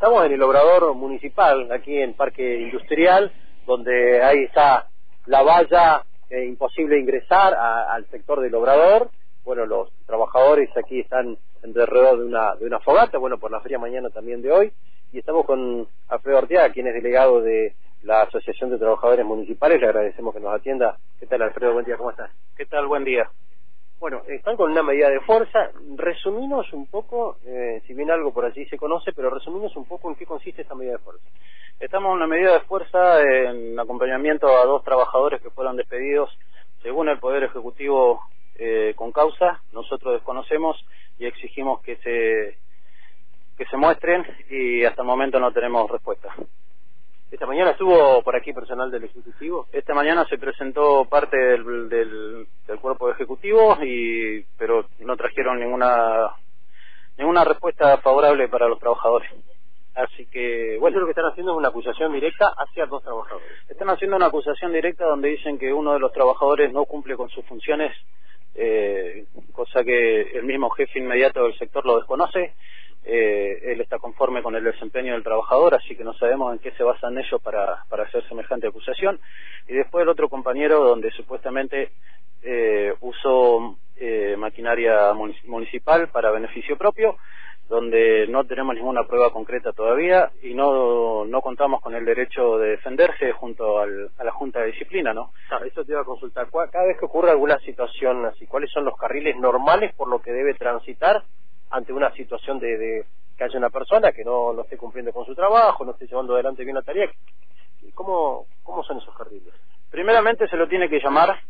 Estamos en el obrador municipal, aquí en Parque Industrial, donde ahí está la valla eh, imposible ingresar al sector del obrador. Bueno, los trabajadores aquí están alrededor de una, de una fogata, bueno, por la feria mañana también de hoy. Y estamos con Alfredo Ortega, quien es delegado de la Asociación de Trabajadores Municipales. Le agradecemos que nos atienda. ¿Qué tal, Alfredo? Buen día, ¿cómo estás? ¿Qué tal? Buen día. Bueno, están con una medida de fuerza. Resumimos un poco, eh, si bien algo por allí se conoce, pero resumimos un poco en qué consiste esta medida de fuerza. Estamos en una medida de fuerza en acompañamiento a dos trabajadores que fueron despedidos según el Poder Ejecutivo eh, con causa. Nosotros desconocemos y exigimos que se que se muestren y hasta el momento no tenemos respuesta. Esta mañana estuvo por aquí personal del Ejecutivo. Esta mañana se presentó parte del, del, cuerpo ejecutivo, y, pero no trajeron ninguna ninguna respuesta favorable para los trabajadores. Así que, bueno, lo que están haciendo es una acusación directa hacia dos trabajadores. Están haciendo una acusación directa donde dicen que uno de los trabajadores no cumple con sus funciones, eh, cosa que el mismo jefe inmediato del sector lo desconoce eh, él está conforme con el desempeño del trabajador, así que no sabemos en qué se basan ellos para, para hacer semejante acusación. Y después el otro compañero, donde supuestamente eh, usó eh, maquinaria municipal para beneficio propio, donde no tenemos ninguna prueba concreta todavía y no, no contamos con el derecho de defenderse junto al, a la Junta de Disciplina, ¿no? Claro, eso te iba a consultar. Cada vez que ocurre alguna situación así, ¿cuáles son los carriles normales por lo que debe transitar ante una situación de, que haya una persona que no, no esté cumpliendo con su trabajo, no esté llevando adelante bien la tarea. ¿Cómo, cómo son esos carriles? Primeramente se lo tiene que llamar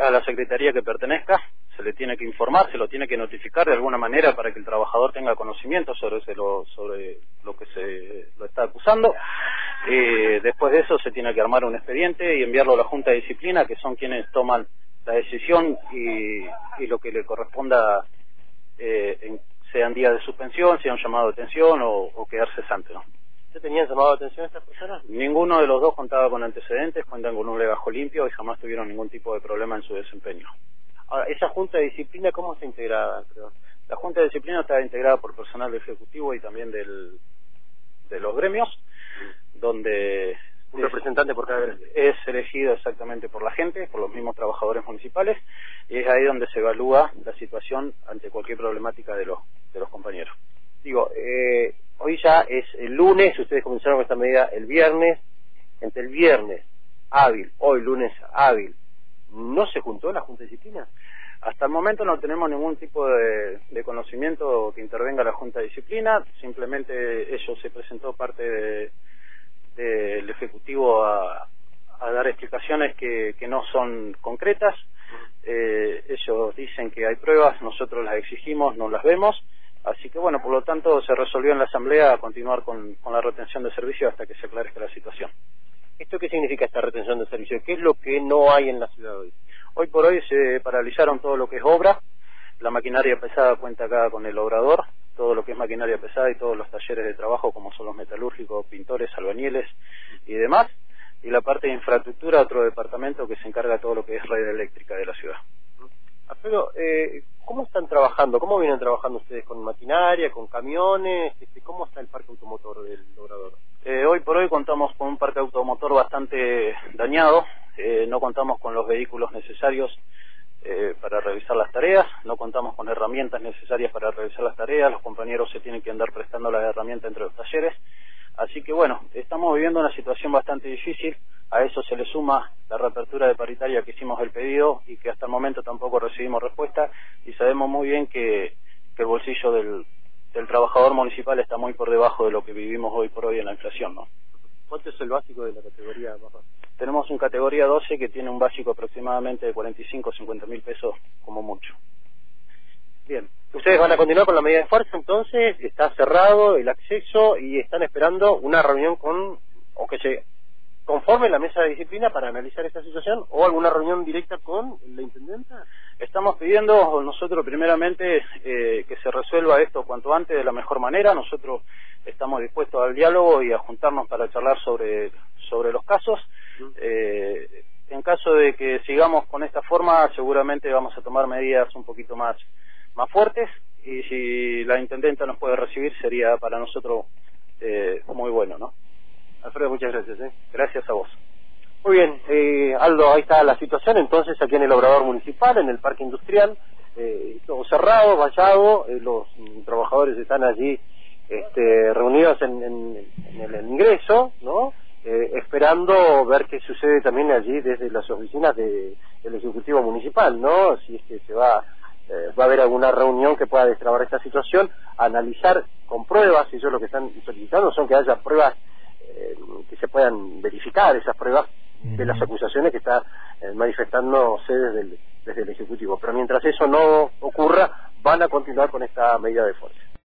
a la secretaría que pertenezca, se le tiene que informar, se lo tiene que notificar de alguna manera para que el trabajador tenga conocimiento sobre, lo, sobre lo que se lo está acusando. Eh, después de eso se tiene que armar un expediente y enviarlo a la Junta de Disciplina, que son quienes toman la decisión y, y lo que le corresponda eh, sean días de suspensión, sean llamado de atención o, quedar cesante, ¿no? ¿Se tenían llamado de atención estas personas? Ninguno de los dos contaba con antecedentes, cuentan con un legajo limpio y jamás tuvieron ningún tipo de problema en su desempeño. Ahora, ¿esa Junta de Disciplina cómo está integrada? La Junta de Disciplina está integrada por personal ejecutivo y también del, de los gremios, donde representante por cada Es elegido exactamente por la gente, por los mismos trabajadores municipales, y es ahí donde se evalúa la situación ante cualquier problemática de los, de los compañeros. Digo, eh, hoy ya es el lunes, ustedes comenzaron con esta medida el viernes, entre el viernes hábil, hoy lunes hábil, ¿no se juntó la Junta de Disciplina? Hasta el momento no tenemos ningún tipo de, de, conocimiento que intervenga la Junta de Disciplina, simplemente ellos se presentó parte de del Ejecutivo a, dar explicaciones que, no son concretas. Eh, ellos dicen que hay pruebas, nosotros las exigimos, no las vemos. Así que bueno, por lo tanto se resolvió en la Asamblea continuar con, la retención de servicio hasta que se aclarezca la situación. ¿Esto qué significa esta retención de servicio? ¿Qué es lo que no hay en la ciudad hoy? Hoy por hoy se paralizaron todo lo que es obra, la maquinaria pesada cuenta acá con el obrador, todo lo que es maquinaria pesada y todos los talleres de trabajo como son los metalúrgicos, pintores, albañiles y demás. Y la parte de infraestructura, otro departamento que se encarga de todo lo que es red eléctrica de la ciudad. Pero, eh, ¿cómo están trabajando? ¿Cómo vienen trabajando ustedes? ¿Con maquinaria, con camiones? Este, ¿Cómo está el parque automotor del logrador? Eh, hoy por hoy contamos con un parque automotor bastante dañado. Eh, no contamos con los vehículos necesarios eh, para revisar las tareas, no contamos con herramientas necesarias para revisar las tareas, los compañeros se tienen que andar prestando las herramientas entre los talleres, así que bueno, estamos viviendo una situación bastante difícil, a eso se le suma la reapertura de paritaria que hicimos el pedido y que hasta el momento tampoco recibimos respuesta y sabemos muy bien que, el bolsillo del, del trabajador municipal está muy por debajo de lo que vivimos hoy por hoy en la inflación, ¿no? ¿Cuánto es el básico de la categoría baja? Tenemos un categoría 12 que tiene un básico aproximadamente de 45 o 50 mil pesos como mucho. Bien. Ustedes van a continuar con la medida de fuerza, entonces está cerrado el acceso y están esperando una reunión con, o que se conforme la mesa de disciplina para analizar esta situación o alguna reunión directa con la intendenta? Estamos pidiendo nosotros primeramente eh, que se resuelva esto cuanto antes de la mejor manera. Nosotros estamos dispuestos al diálogo y a juntarnos para charlar sobre, sobre los casos. Eh, en caso de que sigamos con esta forma, seguramente vamos a tomar medidas un poquito más, más fuertes y si la intendenta nos puede recibir sería para nosotros eh, muy bueno, ¿no? Alfredo, muchas gracias. ¿eh? Gracias a vos. Muy bien, eh, Aldo, ahí está la situación entonces aquí en el Obrador Municipal, en el Parque Industrial, eh, todo cerrado, vallado, eh, los trabajadores están allí este, reunidos en, el ingreso, ¿no? Eh, esperando ver qué sucede también allí desde las oficinas del Ejecutivo Municipal, ¿no? Si es que se va, eh, va a haber alguna reunión que pueda destrabar esta situación, analizar con pruebas, y ellos lo que están solicitando son que haya pruebas eh, que se puedan verificar, esas pruebas de las acusaciones que está manifestándose desde el, desde el Ejecutivo. Pero mientras eso no ocurra, van a continuar con esta medida de fuerza.